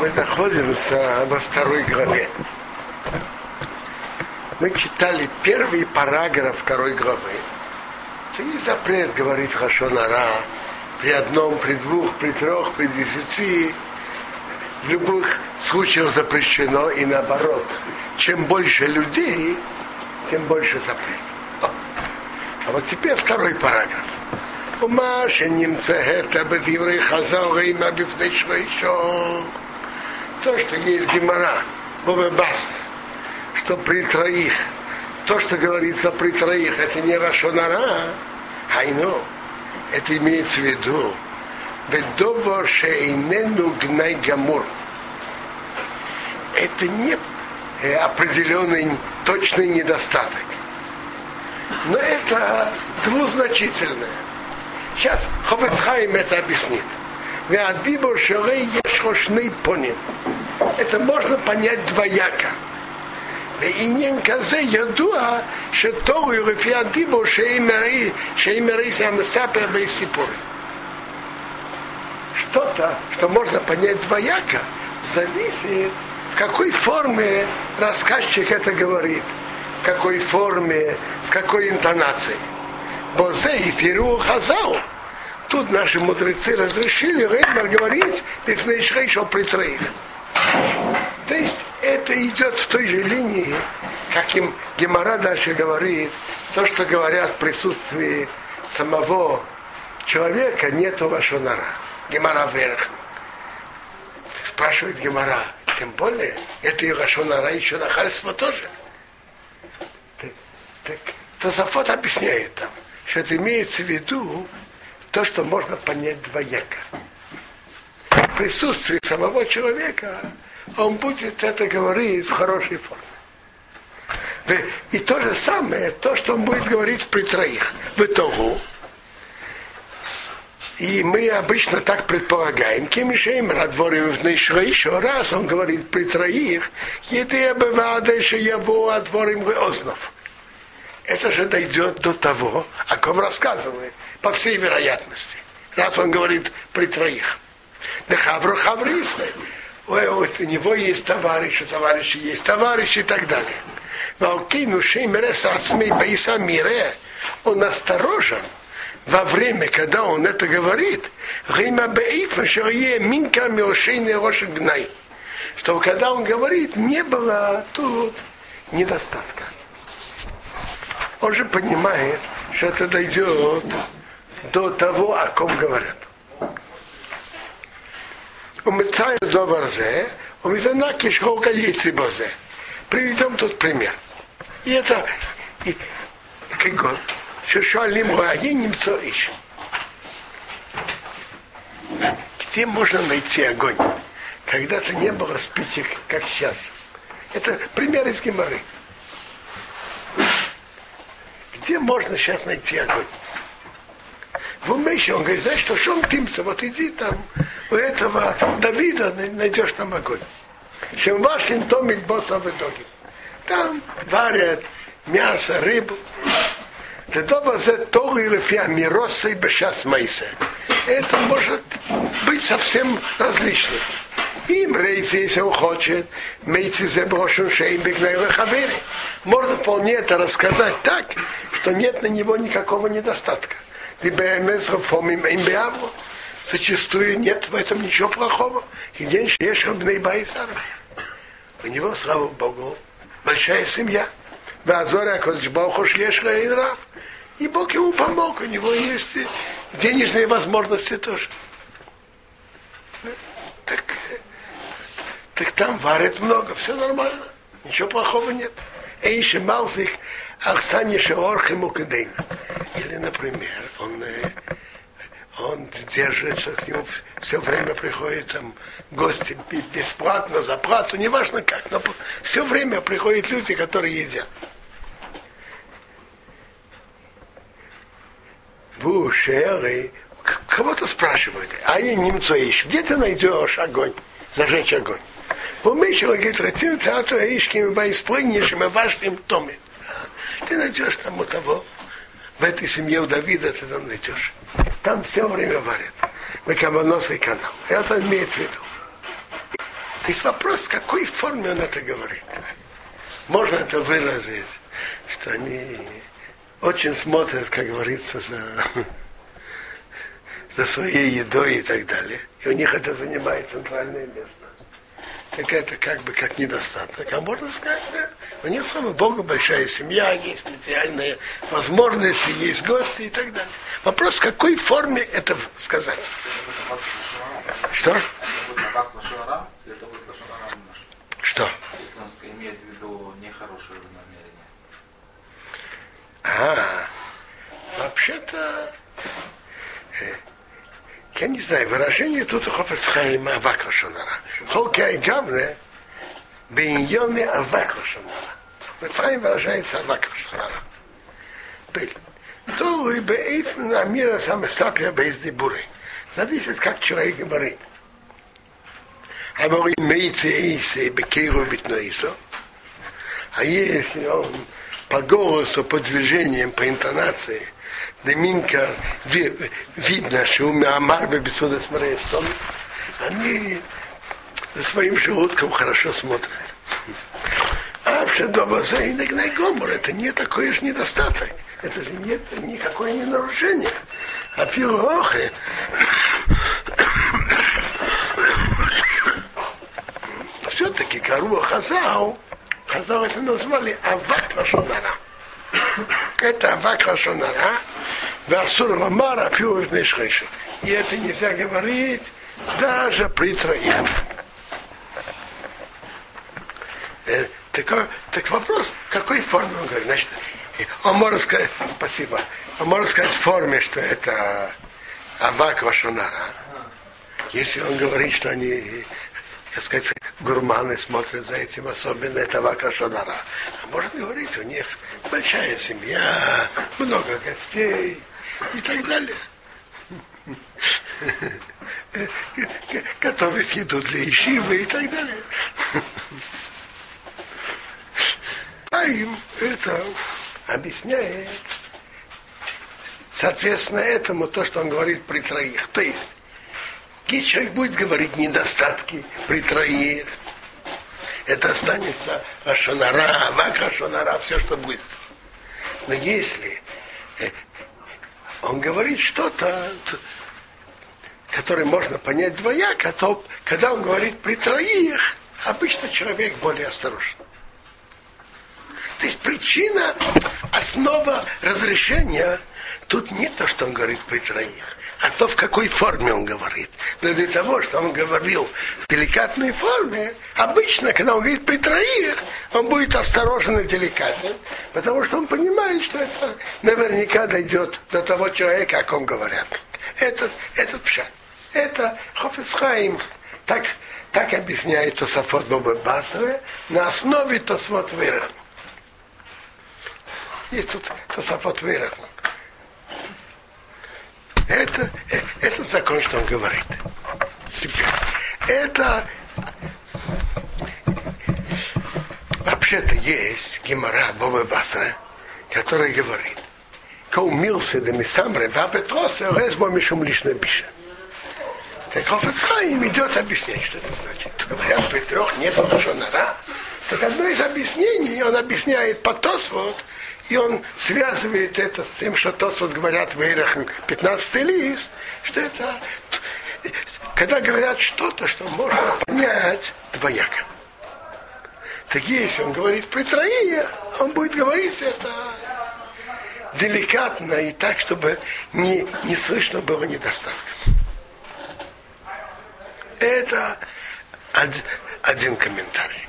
мы находимся во второй главе. Мы читали первый параграф второй главы. Это не запрет говорить Хашонара при одном, при двух, при трех, при десяти. В любых случаях запрещено и наоборот. Чем больше людей, тем больше запрет. А вот теперь второй параграф. ומה שנמצא בדברי חז"ל רימה בפני שרישו то, что есть гемора, Бобебас, что при троих, то, что говорится при троих, это не Рашонара, Хайно, это имеется в виду, Бедово шейнену гнай гамур. Это не определенный точный недостаток. Но это двузначительное. Сейчас Хофецхайм это объяснит. Веадибо шелей ешхошный поним. Это можно понять двояко. ועניין כזה ידוע שתורו לפי הדיבור שאימרי המספר בסיפור. Что-то, что можно понять двояко, зависит, в какой форме рассказчик это говорит, в какой форме, с какой интонацией. Бозе и Фиру Хазау. Тут наши мудрецы разрешили Реймар говорить Пифнейшрейшо при троих. То есть это идет в той же линии, как им Гемора дальше говорит, то, что говорят в присутствии самого человека, нету лашонара. Гемора вверх. Спрашивает Гемора, тем более, это и лашонара еще нахальство тоже. Так, так Тософот объясняет там, что это имеется в виду то, что можно понять двояко. В присутствии самого человека он будет это говорить в хорошей форме. И то же самое, то, что он будет говорить при троих. В итогу, и мы обычно так предполагаем, кем Шейм Радворим еще раз он говорит при троих, еды я был отворим ознов. Это же дойдет до того, о ком рассказывает, по всей вероятности. Раз он говорит при троих. Да хавру хаврисны ой, вот у него есть товарищ, у товарища есть товарищ и так далее. Валкину шеймересацмей бейса мире, он осторожен во время, когда он это говорит, Рима бейфа, что е минка милшейный гнай. Что когда он говорит, не было тут недостатка. Он же понимает, что это дойдет до того, о ком говорят. Умыцая добрзе, умыцана кишхока яйцебозе. Приведем тут пример. И это, и, как год, шишуалим гуаин немцо ищем. Где можно найти огонь? Когда-то не было спичек, как сейчас. Это пример из Гимары. Где можно сейчас найти огонь? Он еще, он говорит, знаешь, что Шон Тимса, вот иди там, у этого Давида найдешь там огонь. Чем вашим томит босса в итоге. Там варят мясо, рыбу. Для того, за то или фиами, росса и бешас майса. Это может быть совсем различным. Им рейси, если он хочет, мейцы за брошен шейн Можно вполне это рассказать так, что нет на него никакого недостатка. Либо им беаву зачастую нет в этом ничего плохого. И день Шешхабней Байсар. У него, слава Богу, большая семья. Вазора Коджбаухуш Ешха и Рав. И Бог ему помог, у него есть денежные возможности тоже. Так, так там варят много, все нормально, ничего плохого нет. Эйши Малзик Ахсани Шеорх ему Или, например, он он держится к нему, все время приходят там гости бесплатно, за плату, неважно как, но все время приходят люди, которые едят. В ушеры кого-то спрашивают, а я немцу ищу, где ты найдешь огонь, зажечь огонь? Он говорит, хотим театру ишким, боисплыннейшим и важным томе. Ты найдешь там у того, в этой семье у Давида ты там найдешь. Там все время варят. Мы камонос и канал. Это имеет в виду. То есть вопрос, в какой форме он это говорит. Можно это выразить, что они очень смотрят, как говорится, за, за своей едой и так далее. И у них это занимает центральное место. Так это как бы как недостаток. А можно сказать, да, у них, слава Богу, большая семья, есть материальные возможности, есть гости и так далее. Вопрос, в какой форме это сказать. Что? Что? Если он имеет в виду нехорошее намерение. А, вообще-то, э, я не знаю, выражение тут у Хофецхайма Авака Шонара. Холка и Гавне, Бейньоне Авака Шонара. Хофецхайм выражается Авака Шонара. То и Бейфн Амира Самесапия Бейздибуры. Зависит, как человек говорит. А вы имеете Исе Бекейру Битноисо. А если он по голосу, по движениям, по интонации, Деминка видно, что у меня Марбе Бесуда Смарестон, они за своим желудком хорошо смотрят. А в Шедобазе и Гомор это не такой же недостаток. Это же нет никакое не нарушение. А пилохи все-таки Каруа Хазау Хазал это назвали Авак Лашонара. Это Авак Лашонара, Васур Ламара Фиуев. И это нельзя говорить даже при троих. Э, так, так вопрос, какой форме он говорит? Значит, он может сказать, спасибо, он может сказать в форме, что это Авак Вашонара. Если он говорит, что они так сказать, гурманы смотрят за этим, особенно это Вакашонара. А может говорить, у них большая семья, много гостей и так далее. Готовят еду для ищивы и так далее. А им это объясняет, соответственно, этому то, что он говорит при троих. То есть, если человек будет говорить недостатки при троих, это останется Ашонара, Вак Ашонара, все, что будет. Но если э, он говорит что-то, которое можно понять двояко, то когда он говорит при троих, обычно человек более осторожен. То есть причина, основа разрешения тут не то, что он говорит при троих, а то, в какой форме он говорит. Но для того, что он говорил в деликатной форме, обычно, когда он говорит при троих, он будет осторожен и деликатен, потому что он понимает, что это наверняка дойдет до того человека, о ком говорят. Этот, этот пшат. Это Хофицхайм так, так объясняет Тософот Боба Басре на основе Тосфот Вырахма. Есть тут Тософот Вырахма. Это, это закон, что он говорит. Это вообще-то есть Гемора Боба Басра, который говорит, Каумился да мисамре, бабе тросе, резбо мишум лишне бише. Так Хофецхайм идет объяснять, что это значит. Говорят, при трех нет лошонара. Так одно из объяснений, он объясняет по вот, и он связывает это с тем, что то, вот говорят в Эйрах 15 лист, что это, когда говорят что-то, что можно понять двояко. Так если он говорит при троих, он будет говорить это деликатно и так, чтобы не, не слышно было недостатков. Это один комментарий.